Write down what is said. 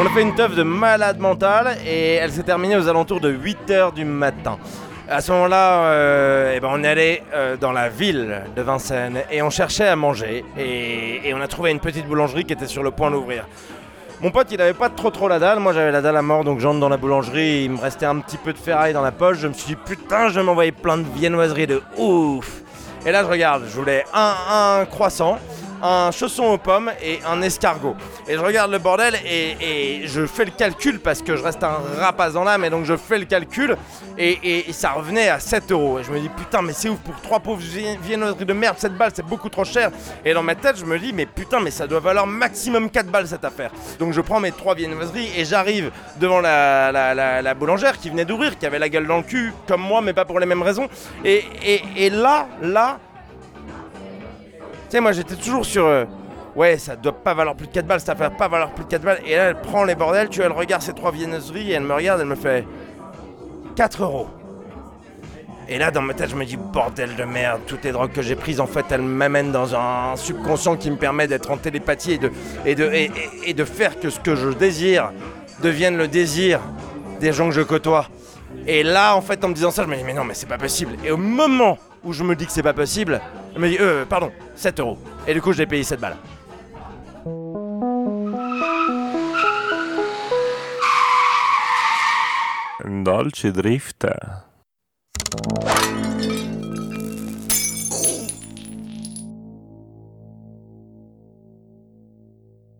On a fait une teuf de malade mental et elle s'est terminée aux alentours de 8h du matin. À ce moment-là, euh, eh ben, on est allé euh, dans la ville de Vincennes et on cherchait à manger et, et on a trouvé une petite boulangerie qui était sur le point d'ouvrir. Mon pote, il avait pas trop trop la dalle. Moi, j'avais la dalle à mort, donc j'entre dans la boulangerie. Il me restait un petit peu de ferraille dans la poche. Je me suis dit, putain, je vais m'envoyer plein de viennoiseries de ouf. Et là, je regarde, je voulais un, un croissant, un chausson aux pommes et un escargot. Et je regarde le bordel et, je fais le calcul parce que je reste un rapace dans l'âme et donc je fais le calcul et, ça revenait à 7 euros. Et je me dis putain mais c'est ouf pour trois pauvres vie- viennoiseries de merde, 7 balles c'est beaucoup trop cher. Et dans ma tête je me dis mais putain mais ça doit valoir maximum 4 balles cette affaire. Donc je prends mes trois viennoiseries et j'arrive devant la, la- la- la boulangère qui venait d'ouvrir, qui avait la gueule dans le cul comme moi mais pas pour les mêmes raisons. Et, là, là, sais, moi j'étais toujours sur. euh, ouais, ça doit pas valoir plus de 4 balles, ça va pas valoir plus de 4 balles. Et là, elle prend les bordels, tu vois, elle regarde ces trois viennoiseries et elle me regarde, elle me fait 4 euros. Et là, dans ma tête, je me dis bordel de merde, toutes les drogues que j'ai prises, en fait, elles m'amènent dans un subconscient qui me permet d'être en télépathie et de, et, de, et de faire que ce que je désire devienne le désir des gens que je côtoie. Et là, en fait, en me disant ça, je me dis, mais non, mais c'est pas possible. Et au moment où je me dis que c'est pas possible, elle m'a dit, euh, pardon, 7 euros. Et du coup, je l'ai payé 7 balles. Dolce Drift.